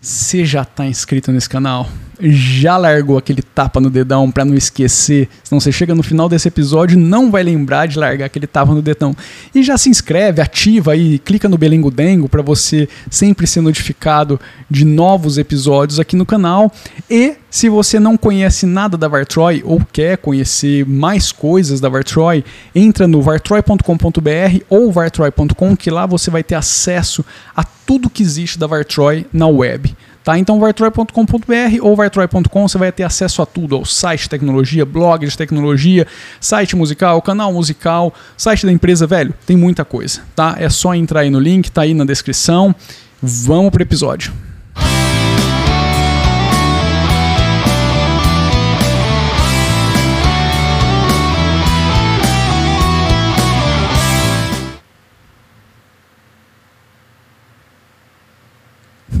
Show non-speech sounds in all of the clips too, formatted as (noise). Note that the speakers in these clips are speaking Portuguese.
Você já está inscrito nesse canal? Já largou aquele tapa no dedão para não esquecer? Senão você chega no final desse episódio e não vai lembrar de largar aquele tapa no dedão. E já se inscreve, ativa aí, clica no Belengo Dengo para você sempre ser notificado de novos episódios aqui no canal. E se você não conhece nada da Vartroy ou quer conhecer mais coisas da Vartroy, entra no vartroy.com.br ou vartroy.com que lá você vai ter acesso a tudo que existe da Vartroy na web. Tá? Então, vartroy.com.br ou vartroy.com você vai ter acesso a tudo: ao site de tecnologia, blog de tecnologia, site musical, canal musical, site da empresa, velho. Tem muita coisa. Tá? É só entrar aí no link, tá aí na descrição. Vamos pro episódio.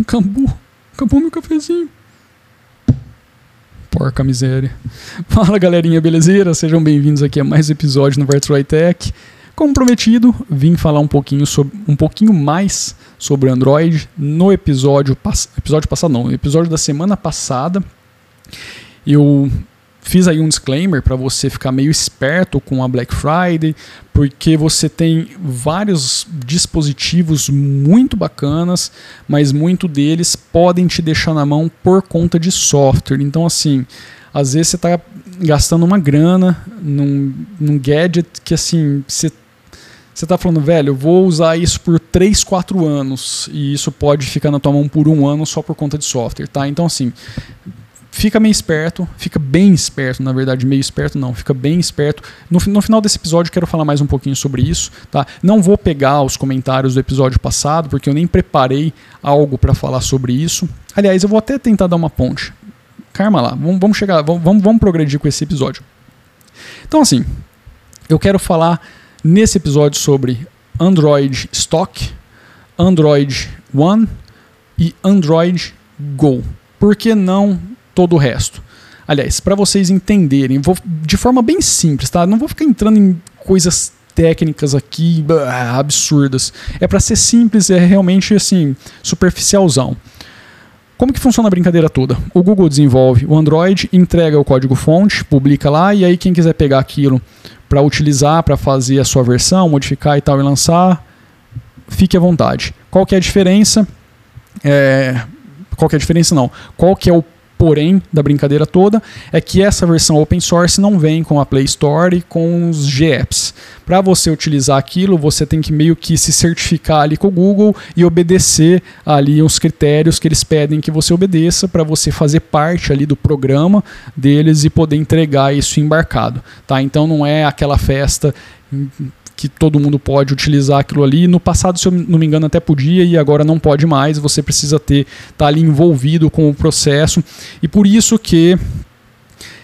Acabou. Acabou meu cafezinho. Porca miséria. (laughs) Fala galerinha, belezeira? Sejam bem-vindos aqui a mais um episódio no Virtual Tech. Como prometido, vim falar um pouquinho, sobre, um pouquinho mais sobre Android no episódio, episódio passado, não, episódio da semana passada. Eu Fiz aí um disclaimer para você ficar meio esperto com a Black Friday, porque você tem vários dispositivos muito bacanas, mas muito deles podem te deixar na mão por conta de software. Então, assim, às vezes você está gastando uma grana num, num gadget que, assim, você você está falando, velho, eu vou usar isso por 3, 4 anos e isso pode ficar na tua mão por um ano só por conta de software, tá? Então, assim, fica meio esperto, fica bem esperto, na verdade, meio esperto não, fica bem esperto. No, no final desse episódio quero falar mais um pouquinho sobre isso, tá? Não vou pegar os comentários do episódio passado, porque eu nem preparei algo para falar sobre isso. Aliás, eu vou até tentar dar uma ponte. Calma lá, vamos, vamos chegar, vamos, vamos progredir com esse episódio. Então, assim, eu quero falar nesse episódio sobre Android Stock, Android One e Android Go. Por que não todo o resto. Aliás, para vocês entenderem, vou de forma bem simples, tá? Não vou ficar entrando em coisas técnicas aqui absurdas. É para ser simples, é realmente assim, superficialzão. Como que funciona a brincadeira toda? O Google desenvolve o Android, entrega o código-fonte, publica lá e aí quem quiser pegar aquilo para utilizar, para fazer a sua versão, modificar e tal e lançar, fique à vontade. Qual que é a diferença? É... Qual que é a diferença não? Qual que é o porém da brincadeira toda é que essa versão open source não vem com a Play Store e com os GApps. Para você utilizar aquilo, você tem que meio que se certificar ali com o Google e obedecer ali os critérios que eles pedem que você obedeça para você fazer parte ali do programa deles e poder entregar isso embarcado, tá? Então não é aquela festa que todo mundo pode utilizar aquilo ali. No passado, se eu não me engano, até podia e agora não pode mais. Você precisa ter tá ali envolvido com o processo e por isso que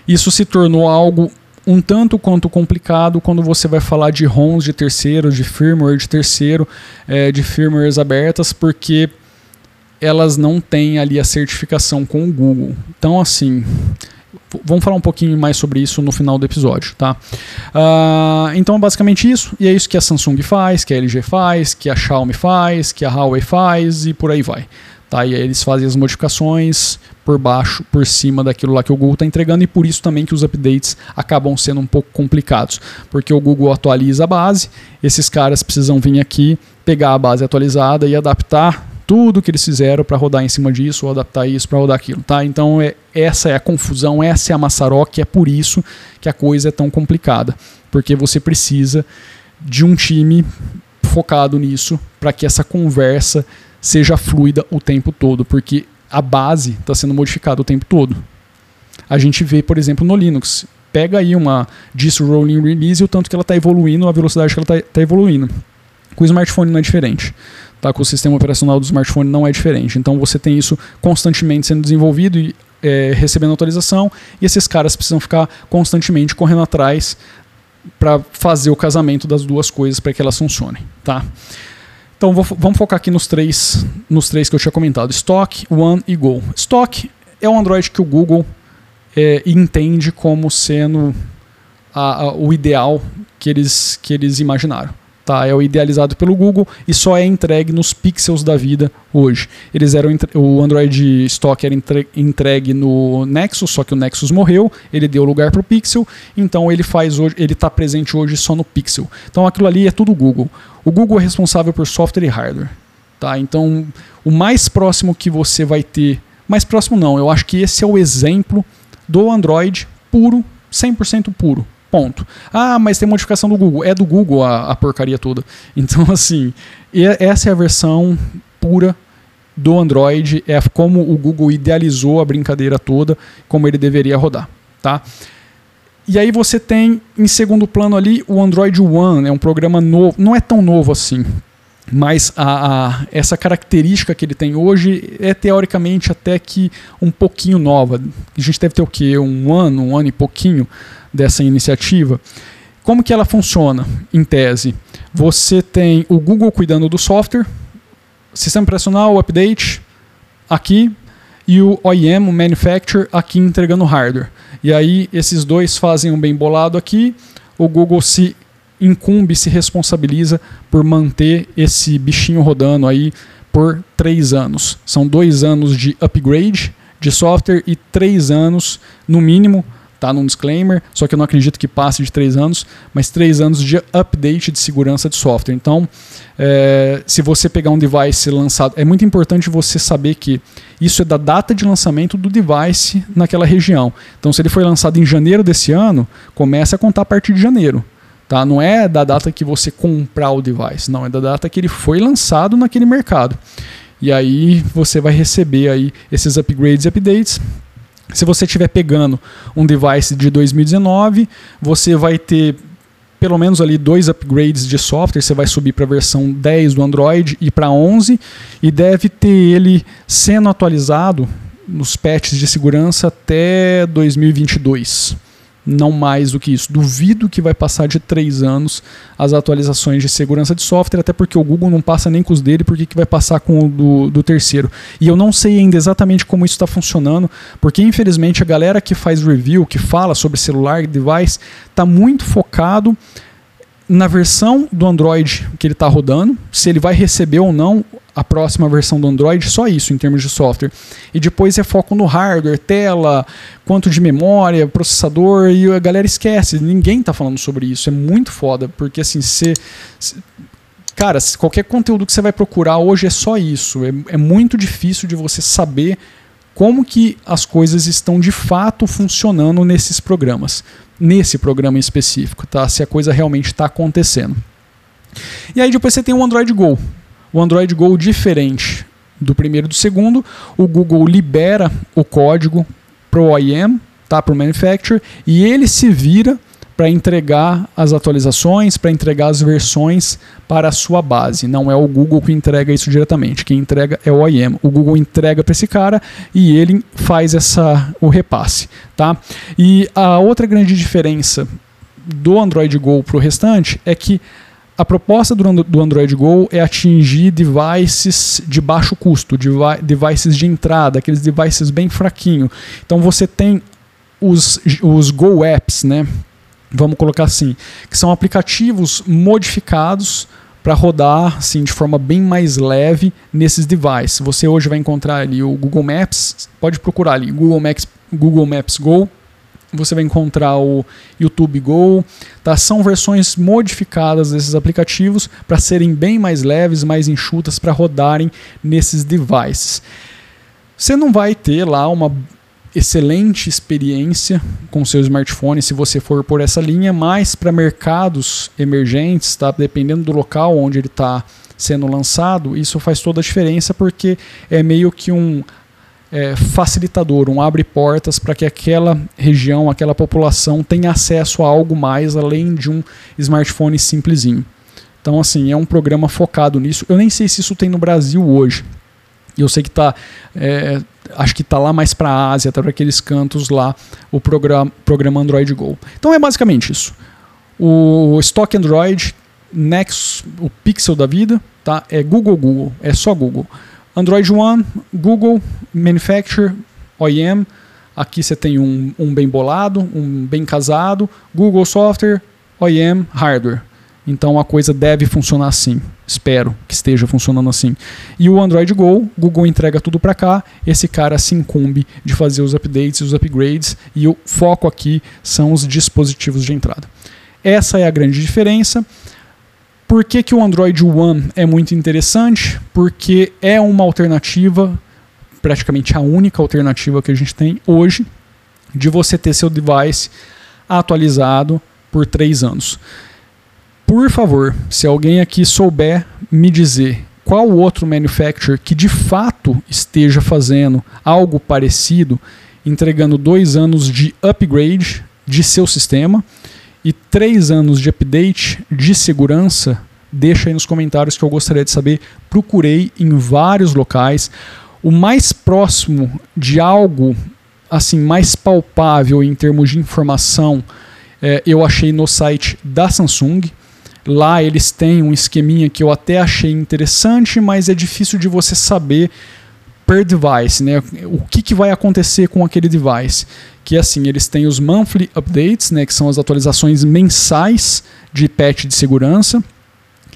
isso se tornou algo um tanto quanto complicado quando você vai falar de ROMs de terceiro, de firmware de terceiro, é, de firmwares abertas, porque elas não têm ali a certificação com o Google. Então, assim, Vamos falar um pouquinho mais sobre isso no final do episódio, tá? Uh, então é basicamente isso, e é isso que a Samsung faz, que a LG faz, que a Xiaomi faz, que a Huawei faz e por aí vai. Tá? E aí eles fazem as modificações por baixo, por cima daquilo lá que o Google está entregando, e por isso também que os updates acabam sendo um pouco complicados, porque o Google atualiza a base, esses caras precisam vir aqui, pegar a base atualizada e adaptar tudo que eles fizeram para rodar em cima disso ou adaptar isso para rodar aquilo, tá? Então é, essa é a confusão, essa é a maçaroca, é por isso que a coisa é tão complicada, porque você precisa de um time focado nisso para que essa conversa seja fluida o tempo todo, porque a base está sendo modificada o tempo todo. A gente vê, por exemplo, no Linux, pega aí uma distro rolling release e o tanto que ela está evoluindo, a velocidade que ela está tá evoluindo. Com o smartphone não é diferente tá? com o sistema operacional do smartphone não é diferente. Então você tem isso constantemente sendo desenvolvido e é, recebendo atualização, e esses caras precisam ficar constantemente correndo atrás para fazer o casamento das duas coisas para que elas funcionem. Tá? Então vou, vamos focar aqui nos três, nos três que eu tinha comentado: Stock, One e Go. Stock é o Android que o Google é, entende como sendo a, a, o ideal que eles, que eles imaginaram. Tá, é o idealizado pelo Google e só é entregue nos pixels da vida hoje. Eles eram o Android Stock era entregue no Nexus, só que o Nexus morreu, ele deu lugar para o Pixel, então ele faz hoje, ele está presente hoje só no Pixel. Então aquilo ali é tudo Google. O Google é responsável por software e hardware. Tá? Então o mais próximo que você vai ter, mais próximo não, eu acho que esse é o exemplo do Android puro, 100% puro. Ponto. Ah, mas tem modificação do Google. É do Google a, a porcaria toda. (laughs) Então, assim, essa é a versão pura do Android. É como o Google idealizou a brincadeira toda, como ele deveria rodar. Tá? E aí você tem em segundo plano ali o Android One, é um programa novo, não é tão novo assim, mas a, a, essa característica que ele tem hoje é teoricamente até que um pouquinho nova. A gente deve ter o quê? Um ano, um ano e pouquinho dessa iniciativa. Como que ela funciona, em tese? Você tem o Google cuidando do software, sistema operacional, update, aqui, e o OEM, o manufacturer, aqui entregando hardware. E aí esses dois fazem um bem bolado aqui, o Google se incumbe, se responsabiliza por manter esse bichinho rodando aí por três anos. São dois anos de upgrade de software e três anos, no mínimo, tá num disclaimer, só que eu não acredito que passe de três anos, mas três anos de update de segurança de software. Então, é, se você pegar um device lançado, é muito importante você saber que isso é da data de lançamento do device naquela região. Então, se ele foi lançado em janeiro desse ano, comece a contar a partir de janeiro. Tá? Não é da data que você comprar o device, não, é da data que ele foi lançado naquele mercado. E aí você vai receber aí esses upgrades e updates se você estiver pegando um device de 2019, você vai ter pelo menos ali dois upgrades de software, você vai subir para a versão 10 do Android e para 11 e deve ter ele sendo atualizado nos patches de segurança até 2022 não mais do que isso. Duvido que vai passar de três anos as atualizações de segurança de software, até porque o Google não passa nem com os dele, porque que vai passar com o do, do terceiro. E eu não sei ainda exatamente como isso está funcionando, porque infelizmente a galera que faz review, que fala sobre celular, device, está muito focado na versão do Android que ele está rodando, se ele vai receber ou não a próxima versão do Android, só isso em termos de software. E depois é foco no hardware, tela, quanto de memória, processador, e a galera esquece, ninguém está falando sobre isso. É muito foda, porque assim, você. Cara, qualquer conteúdo que você vai procurar hoje é só isso. É, é muito difícil de você saber como que as coisas estão de fato funcionando nesses programas nesse programa específico, tá? Se a coisa realmente está acontecendo. E aí depois você tem o Android Go. O Android Go diferente do primeiro e do segundo, o Google libera o código para o OEM, tá? para o manufacturer, e ele se vira para entregar as atualizações, para entregar as versões para a sua base. Não é o Google que entrega isso diretamente. Quem entrega é o OEM. O Google entrega para esse cara e ele faz essa o repasse, tá? E a outra grande diferença do Android Go para o restante é que a proposta do Android Go é atingir devices de baixo custo, devices de entrada, aqueles devices bem fraquinho. Então você tem os, os Go Apps, né? Vamos colocar assim, que são aplicativos modificados para rodar assim, de forma bem mais leve nesses devices. Você hoje vai encontrar ali o Google Maps, pode procurar ali Google Maps, Google Maps Go, você vai encontrar o YouTube Go, tá? São versões modificadas desses aplicativos para serem bem mais leves, mais enxutas para rodarem nesses devices. Você não vai ter lá uma excelente experiência com seu smartphone se você for por essa linha, mas para mercados emergentes, tá? dependendo do local onde ele está sendo lançado, isso faz toda a diferença porque é meio que um é, facilitador, um abre portas para que aquela região, aquela população tenha acesso a algo mais além de um smartphone simplesinho. Então, assim, é um programa focado nisso. Eu nem sei se isso tem no Brasil hoje. E eu sei que está é, acho que está lá mais para a Ásia, tá para aqueles cantos lá, o programa, programa Android Go. Então é basicamente isso. O Stock Android, Nexus, o Pixel da vida, tá? É Google Google, é só Google. Android One, Google, Manufacturer, OEM. Aqui você tem um, um bem bolado, um bem casado, Google Software, OEM, Hardware. Então a coisa deve funcionar assim. Espero que esteja funcionando assim. E o Android Go, Google entrega tudo para cá. Esse cara se incumbe de fazer os updates e os upgrades. E o foco aqui são os dispositivos de entrada. Essa é a grande diferença. Por que, que o Android One é muito interessante? Porque é uma alternativa, praticamente a única alternativa que a gente tem hoje, de você ter seu device atualizado por três anos. Por favor, se alguém aqui souber me dizer qual outro manufacturer que de fato esteja fazendo algo parecido, entregando dois anos de upgrade de seu sistema e três anos de update de segurança, deixa aí nos comentários que eu gostaria de saber. Procurei em vários locais. O mais próximo de algo assim mais palpável em termos de informação, é, eu achei no site da Samsung. Lá eles têm um esqueminha que eu até achei interessante, mas é difícil de você saber per device, né? O que, que vai acontecer com aquele device? Que assim, eles têm os monthly updates, né? Que são as atualizações mensais de patch de segurança.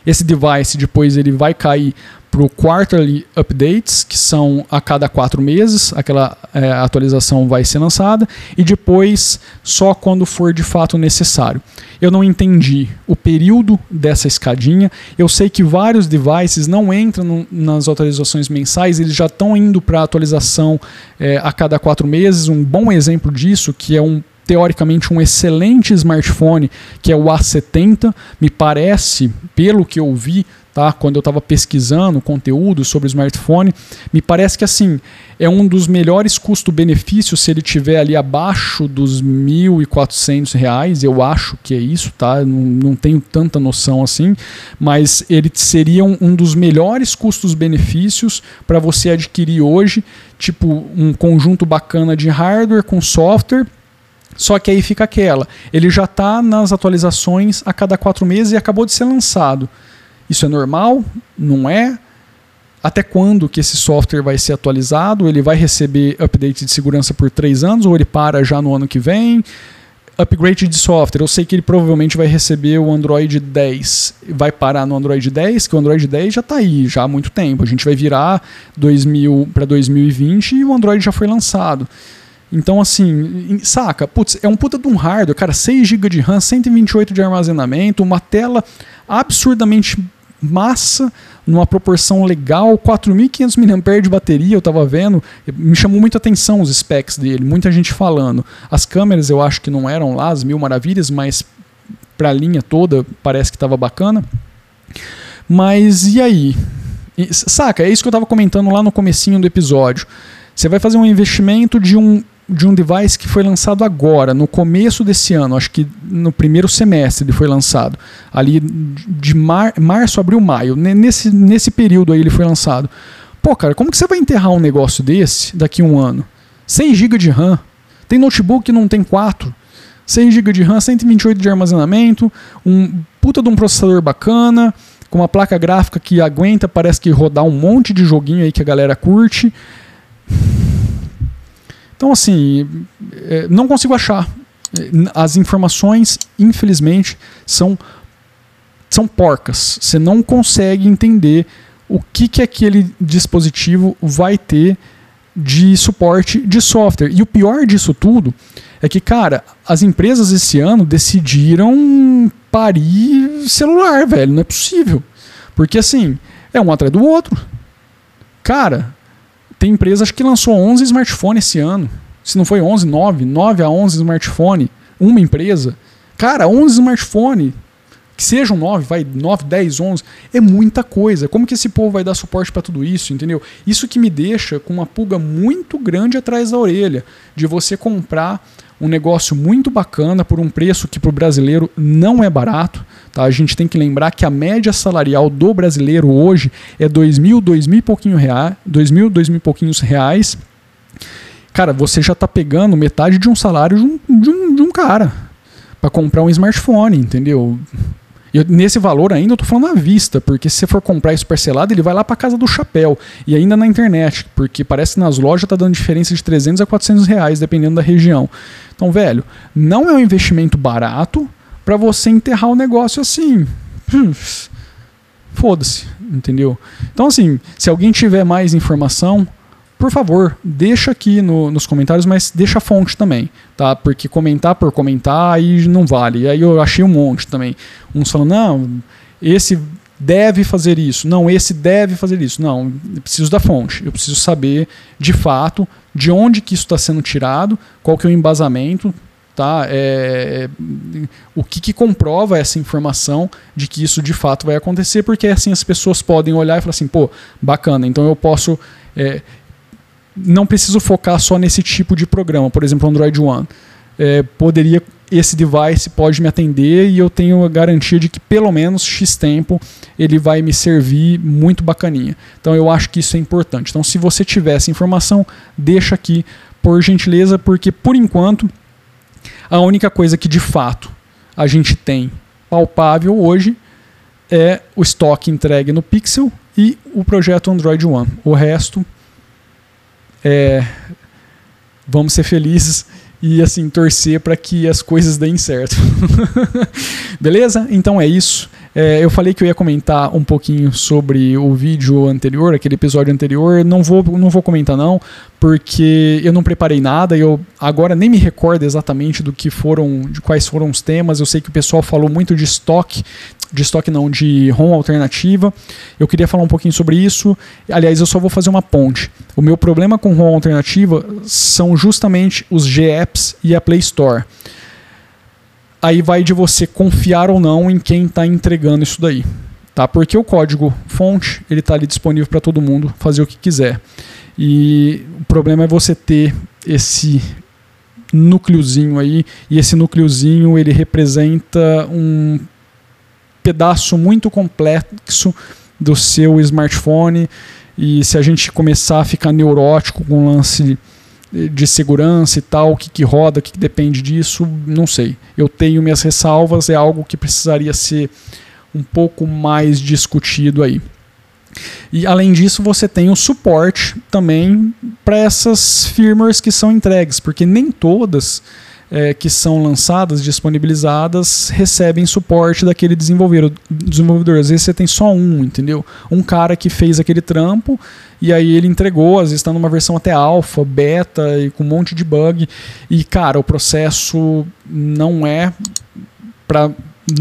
Esse device depois ele vai cair para o quarterly updates, que são a cada quatro meses, aquela é, atualização vai ser lançada, e depois só quando for de fato necessário. Eu não entendi o período dessa escadinha. Eu sei que vários devices não entram no, nas atualizações mensais, eles já estão indo para atualização é, a cada quatro meses. Um bom exemplo disso, que é um teoricamente um excelente smartphone, que é o A70, me parece, pelo que eu vi, tá? Quando eu estava pesquisando conteúdo sobre o smartphone, me parece que assim é um dos melhores custo-benefício se ele tiver ali abaixo dos R$ 1.400, eu acho que é isso, tá? Não, não tenho tanta noção assim, mas ele seria um, um dos melhores custos-benefícios para você adquirir hoje, tipo um conjunto bacana de hardware com software só que aí fica aquela. Ele já está nas atualizações a cada quatro meses e acabou de ser lançado. Isso é normal? Não é? Até quando que esse software vai ser atualizado? Ele vai receber update de segurança por três anos ou ele para já no ano que vem? Upgrade de software, eu sei que ele provavelmente vai receber o Android 10. Vai parar no Android 10, que o Android 10 já está aí já há muito tempo. A gente vai virar 2000 para 2020 e o Android já foi lançado. Então, assim, saca? Putz, é um puta de um hardware, cara, 6 GB de RAM, 128 de armazenamento, uma tela absurdamente massa, numa proporção legal, 4.500 mAh de bateria, eu estava vendo, me chamou muita atenção os specs dele, muita gente falando. As câmeras eu acho que não eram lá as mil maravilhas, mas para a linha toda parece que estava bacana. Mas e aí? Saca, é isso que eu estava comentando lá no comecinho do episódio. Você vai fazer um investimento de um de um device que foi lançado agora, no começo desse ano, acho que no primeiro semestre ele foi lançado, ali de mar, março, abril, maio, nesse, nesse período aí ele foi lançado. Pô, cara, como que você vai enterrar um negócio desse daqui a um ano? 6 GB de RAM, tem notebook que não tem 4, 6 GB de RAM, 128 de armazenamento, um puta de um processador bacana, com uma placa gráfica que aguenta, parece que rodar um monte de joguinho aí que a galera curte. Então, assim, é, não consigo achar. As informações, infelizmente, são, são porcas. Você não consegue entender o que, que aquele dispositivo vai ter de suporte de software. E o pior disso tudo é que, cara, as empresas esse ano decidiram parir celular, velho. Não é possível. Porque, assim, é um atrás do outro. Cara, tem empresa acho que lançou 11 smartphones esse ano. Se não foi 11, 9, 9 a 11 smartphone, uma empresa. Cara, 11 smartphone, que sejam 9, vai 9, 10, 11, é muita coisa. Como que esse povo vai dar suporte para tudo isso, entendeu? Isso que me deixa com uma pulga muito grande atrás da orelha de você comprar um negócio muito bacana por um preço que para o brasileiro não é barato. Tá? A gente tem que lembrar que a média salarial do brasileiro hoje é dois mil, dois mil e pouquinho reais, dois mil, dois mil e pouquinhos reais. Cara, você já está pegando metade de um salário de um, de um, de um cara para comprar um smartphone, entendeu? Eu, nesse valor ainda eu tô falando à vista, porque se você for comprar isso parcelado, ele vai lá para casa do chapéu. E ainda na internet, porque parece que nas lojas tá dando diferença de 300 a 400 reais, dependendo da região. Então, velho, não é um investimento barato para você enterrar o negócio assim. hum, foda-se, entendeu? Então, assim, se alguém tiver mais informação, por favor, deixa aqui no, nos comentários, mas deixa a fonte também, tá? Porque comentar por comentar aí não vale. E aí eu achei um monte também. Uns falando, não, esse deve fazer isso. Não, esse deve fazer isso. Não, eu preciso da fonte. Eu preciso saber, de fato, de onde que isso está sendo tirado, qual que é o embasamento, tá? É, o que, que, comprova essa informação de que isso de fato vai acontecer, porque assim as pessoas podem olhar e falar assim, pô, bacana, então eu posso. É, não preciso focar só nesse tipo de programa, por exemplo, Android One. É, poderia esse device pode me atender e eu tenho a garantia de que pelo menos X tempo ele vai me servir muito bacaninha. Então eu acho que isso é importante. Então se você tiver essa informação, deixa aqui por gentileza, porque por enquanto a única coisa que de fato a gente tem palpável hoje é o estoque entregue no Pixel e o projeto Android One. O resto é vamos ser felizes e assim torcer para que as coisas deem certo. (laughs) Beleza? Então é isso. É, eu falei que eu ia comentar um pouquinho sobre o vídeo anterior, aquele episódio anterior. Não vou, não vou comentar não, porque eu não preparei nada. Eu agora nem me recordo exatamente do que foram, de quais foram os temas. Eu sei que o pessoal falou muito de estoque, de estoque não, de ROM alternativa. Eu queria falar um pouquinho sobre isso. Aliás, eu só vou fazer uma ponte. O meu problema com ROM alternativa são justamente os GApps e a Play Store aí vai de você confiar ou não em quem está entregando isso daí. Tá? Porque o código fonte ele está ali disponível para todo mundo fazer o que quiser. E o problema é você ter esse núcleozinho aí, e esse núcleozinho ele representa um pedaço muito complexo do seu smartphone. E se a gente começar a ficar neurótico com o lance de segurança e tal, o que, que roda, o que, que depende disso, não sei. Eu tenho minhas ressalvas, é algo que precisaria ser um pouco mais discutido aí. E além disso, você tem o suporte também para essas firmwares que são entregues, porque nem todas é, que são lançadas, disponibilizadas, recebem suporte daquele desenvolvedor. desenvolvedor. Às vezes você tem só um, entendeu? Um cara que fez aquele trampo e aí ele entregou, às vezes está numa versão até alfa, beta e com um monte de bug. E cara, o processo não é para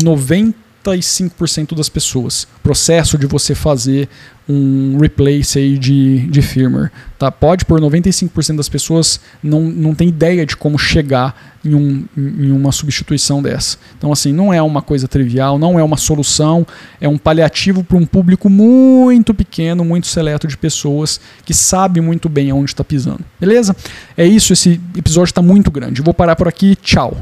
95% das pessoas. Processo de você fazer um replace aí de, de firmware. Tá? Pode por 95% das pessoas não, não tem ideia de como chegar em, um, em uma substituição dessa. Então, assim, não é uma coisa trivial, não é uma solução, é um paliativo para um público muito pequeno, muito seleto de pessoas que sabe muito bem aonde está pisando. Beleza? É isso, esse episódio está muito grande. vou parar por aqui. Tchau.